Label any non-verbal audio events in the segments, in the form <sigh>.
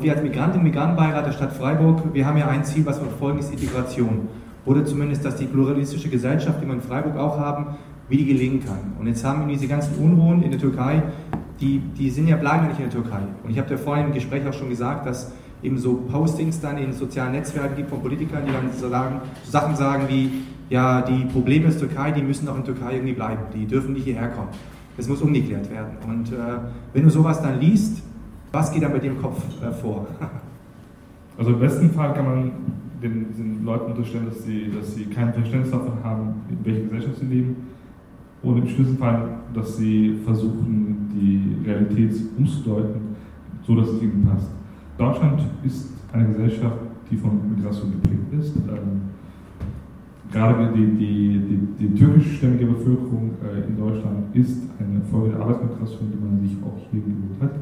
Wir als Migrantinnen und Migrantenbeirat der Stadt Freiburg, wir haben ja ein Ziel, was wir verfolgen, ist Integration. Oder zumindest, dass die pluralistische Gesellschaft, die wir in Freiburg auch haben, wie die gelingen kann. Und jetzt haben wir diese ganzen Unruhen in der Türkei, die, die sind ja, bleiben nicht in der Türkei. Und ich habe ja vorhin im Gespräch auch schon gesagt, dass eben so Postings dann in sozialen Netzwerken gibt von Politikern, die dann so, sagen, so Sachen sagen wie, ja, die Probleme der Türkei, die müssen auch in der Türkei irgendwie bleiben, die dürfen nicht hierher kommen. Das muss umgeklärt werden. Und äh, wenn du sowas dann liest, was geht da mit dem Kopf äh, vor? <laughs> Also im besten Fall kann man den, diesen Leuten unterstellen, dass sie, dass sie kein Verständnis davon haben, in welcher Gesellschaft sie leben. Und im schlimmsten Fall, dass sie versuchen, die Realität umzudeuten, so dass es ihnen passt. Deutschland ist eine Gesellschaft, die von Migration geprägt ist. Ähm, gerade die, die, die, die türkischstämmige Bevölkerung äh, in Deutschland ist eine Folge der Arbeitsmigration, die man sich auch hier geholt hat.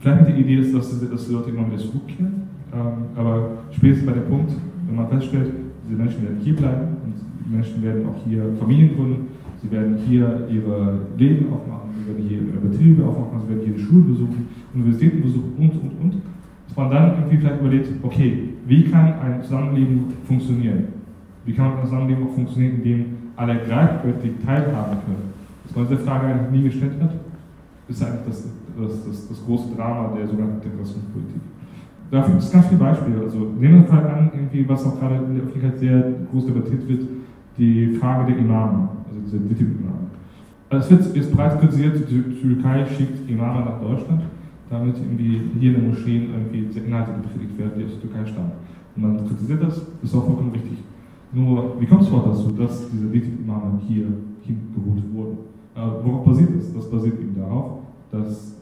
Vielleicht die Idee ist, dass, die Leute immer wieder zurückkehren, ähm, aber spätestens bei dem Punkt, wenn man feststellt, diese Menschen werden hier bleiben und die Menschen werden auch hier Familien gründen, sie werden hier ihre Leben aufmachen, sie werden hier ihre Betriebe aufmachen, sie werden hier die Schulen besuchen, Universitäten besuchen und, und, und. Dass man dann irgendwie vielleicht überlegt, okay, wie kann ein Zusammenleben funktionieren? Wie kann ein Zusammenleben auch funktionieren, in dem alle gleichwertig teilhaben können? Dass man diese Frage eigentlich nie gestellt hat, ist eigentlich das, das, das, das große Drama der sogenannten Integrationspolitik. Dafür gibt es ganz viele Beispiele. Also nehmen wir mal an, irgendwie, was auch gerade in der Öffentlichkeit sehr groß debattiert wird, die Frage der Imame, also diese DITIB-Imame. Es wird jetzt bereits kritisiert, die Türkei schickt Imame nach Deutschland, damit irgendwie hier in den Moscheen irgendwie Inhalte gepredigt werden, die aus der Türkei stammen. Und man kritisiert das, das ist auch vollkommen richtig. Nur, wie kommt es überhaupt dazu, dass diese DITIB-Imame hier hingeholt wurden? Äh, worauf basiert das? Das basiert eben darauf, dass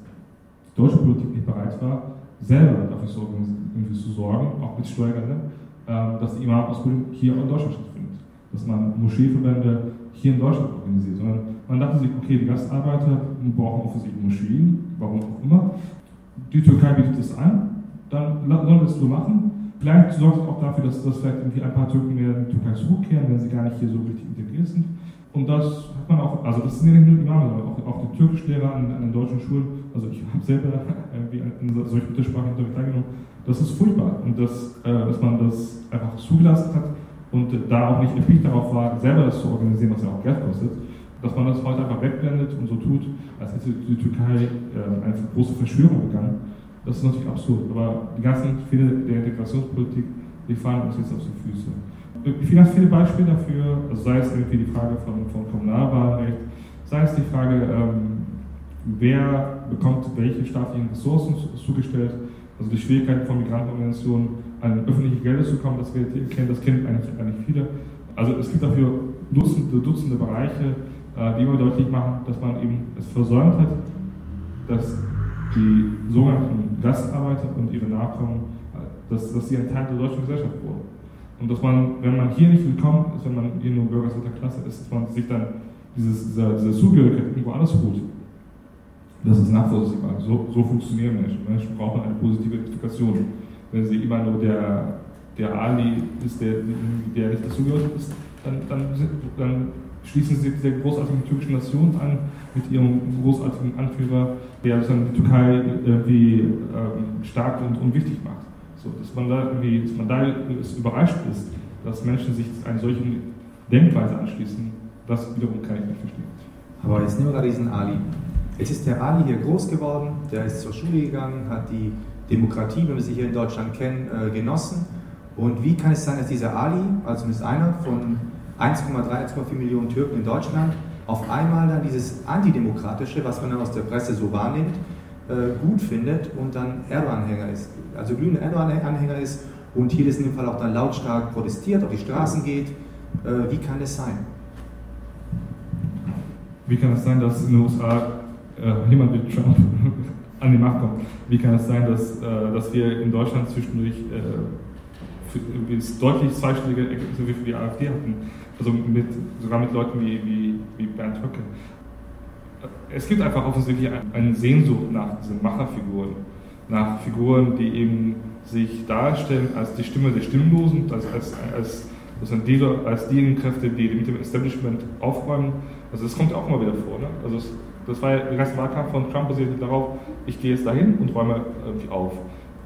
die deutsche Politik nicht bereit war, selber dafür zu, sorgen, auch mit Steuergeldern, äh, dass die Imam-Ausbildung hier in Deutschland stattfindet. Dass man Moscheeverbände hier in Deutschland organisiert. Sondern man dachte sich, okay, die Gastarbeiter brauchen offensichtlich Moscheen, warum auch immer. Die Türkei bietet es an, dann sollen wir es so machen. Vielleicht sorgt es auch dafür, dass, dass vielleicht irgendwie ein paar Türken mehr in die Türkei zurückkehren, wenn sie gar nicht hier so richtig integriert sind. Und das hat man auch, also das sind ja nicht nur die Imame, sondern auch, auch die Türkischlehrer an, an den deutschen Schulen. Also ich habe selber <laughs> irgendwie in solchen Muttersprachen teilgenommen. Das ist furchtbar. Und das, äh, dass man das einfach zugelassen hat und da auch nicht erpicht darauf war, selber das zu organisieren, was ja auch Geld kostet, dass man das heute einfach wegblendet und so tut, als hätte die Türkei äh, eine große Verschwörung begangen. Das ist natürlich absurd. Aber die ganzen Fehler der Integrationspolitik, die fallen uns jetzt auf die Füße. Ich finde viele Beispiele dafür, also sei es irgendwie die Frage von, von Kommunalwahlrecht, sei es die Frage, ähm, wer bekommt welche staatlichen Ressourcen zugestellt, also die Schwierigkeiten von Migrantenorganisationen an öffentliche Gelder zu kommen, das wir kennen, das kennen eigentlich, eigentlich viele. Also es gibt dafür Dutzende, Dutzende Bereiche, äh, die immer deutlich machen, dass man eben es versäumt hat, dass die sogenannten Gastarbeiter und ihre Nachkommen, dass, dass sie ein Teil der deutschen Gesellschaft wurden. Und dass man, wenn man hier nicht willkommen ist, wenn man hier nur Bürger zweiter Klasse ist, dass man sich dann dieses, dieser, dieser Zugehörigkeit irgendwo anders holt. Das ist nachvollziehbar. So, so funktionieren Menschen. Menschen brauchen eine positive Identifikation. Wenn sie immer nur der, der Ali ist, der, der nicht dazugehört ist, dann, dann, dann schließen sie dieser großartigen türkischen Nation an, mit ihrem großartigen Anführer, der die Türkei irgendwie ähm, stark und unwichtig macht. So, dass man da irgendwie, dass man da überrascht ist, dass Menschen sich einer solchen Denkweise anschließen, das wiederum kann ich nicht verstehen. Aber jetzt nehmen wir gerade diesen Ali. Jetzt ist der Ali hier groß geworden, der ist zur Schule gegangen, hat die Demokratie, wie wir sie hier in Deutschland kennen, äh, genossen. Und wie kann es sein, dass dieser Ali, also zumindest einer von 1,3, 1,4 Millionen Türken in Deutschland, auf einmal dann dieses Antidemokratische, was man dann aus der Presse so wahrnimmt, äh, gut findet und dann Erdogan-Anhänger ist, also glühender Erdogan-Anhänger ist und hier in dem Fall auch dann lautstark protestiert, auf die Straßen geht. Äh, wie kann es sein? Wie kann es sein, dass in den USA äh, jemand wie Trump <laughs> an die Macht kommt? Wie kann es sein, dass, äh, dass wir in Deutschland zwischendurch äh, für, deutlich zweistellige Ergebnisse wie für die AfD hatten? Also mit, sogar mit Leuten wie, wie, wie Bernd Höcke es gibt einfach offensichtlich eine Sehnsucht nach diesen Macherfiguren, nach Figuren, die eben sich darstellen als die Stimme der Stimmlosen, als, als, als, die, als diejenigen Kräfte, die mit dem Establishment aufräumen. Also das kommt auch immer wieder vor. Ne? Also es, das war ja, der ganze Wahlkampf von Trump basierte darauf, ich gehe jetzt dahin und räume irgendwie auf.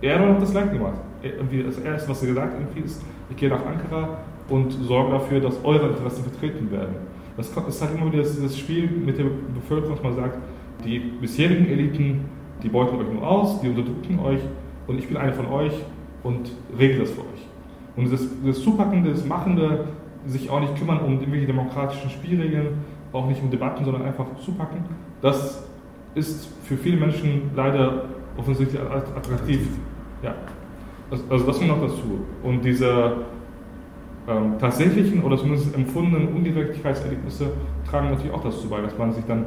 Erdogan hat das gleich gemacht. Das Erste, was er gesagt hat, ist, ich gehe nach Ankara und sorge dafür, dass eure Interessen vertreten werden. Das ist halt immer wieder dieses Spiel mit der Bevölkerung, dass man sagt, die bisherigen Eliten, die beuten euch nur aus, die unterdrücken euch und ich bin einer von euch und regle das für euch. Und dieses, dieses Zupackende, das Machende, sich auch nicht kümmern um irgendwelche demokratischen Spielregeln, auch nicht um Debatten, sondern einfach zupacken, das ist für viele Menschen leider offensichtlich attraktiv. Ja. Also das kommt noch dazu. Und diese ähm, tatsächlichen oder zumindest empfundenen Ungerechtigkeitserlebnisse tragen natürlich auch dazu bei, dass man sich dann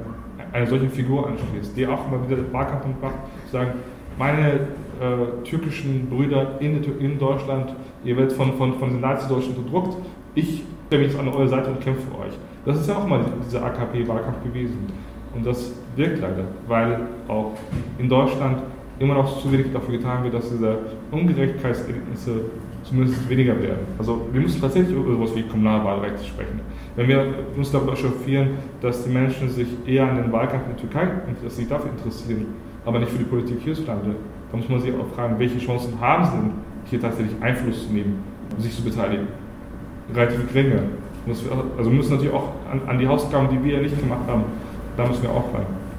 einer solchen Figur anschließt, die auch immer wieder Wahlkampf macht, sagen, meine äh, türkischen Brüder in, in, Deutschland, ihr werdet von, von, von den Nazi-Deutschen unterdrückt, ich stelle mich jetzt an eure Seite und kämpfe für euch. Das ist ja auch mal dieser AKP-Wahlkampf gewesen. Und das wirkt leider, weil auch in Deutschland immer noch zu wenig dafür getan wird, dass diese Ungerechtigkeitserlebnisse zumindest weniger werden. Also wir müssen tatsächlich über etwas wie Kommunalwahlrecht sprechen. Wenn wir uns darüber chauffieren, dass die Menschen sich eher an den Wahlkampf in der Türkei dass sich dafür interessieren, aber nicht für die Politik hierzulande, dann muss man sich auch fragen, welche Chancen haben sie denn, hier tatsächlich Einfluss zu nehmen sich zu beteiligen. Relativ geringe. Also wir müssen natürlich auch an, an die Hausaufgaben, die wir ja nicht gemacht haben, da müssen wir auch rein.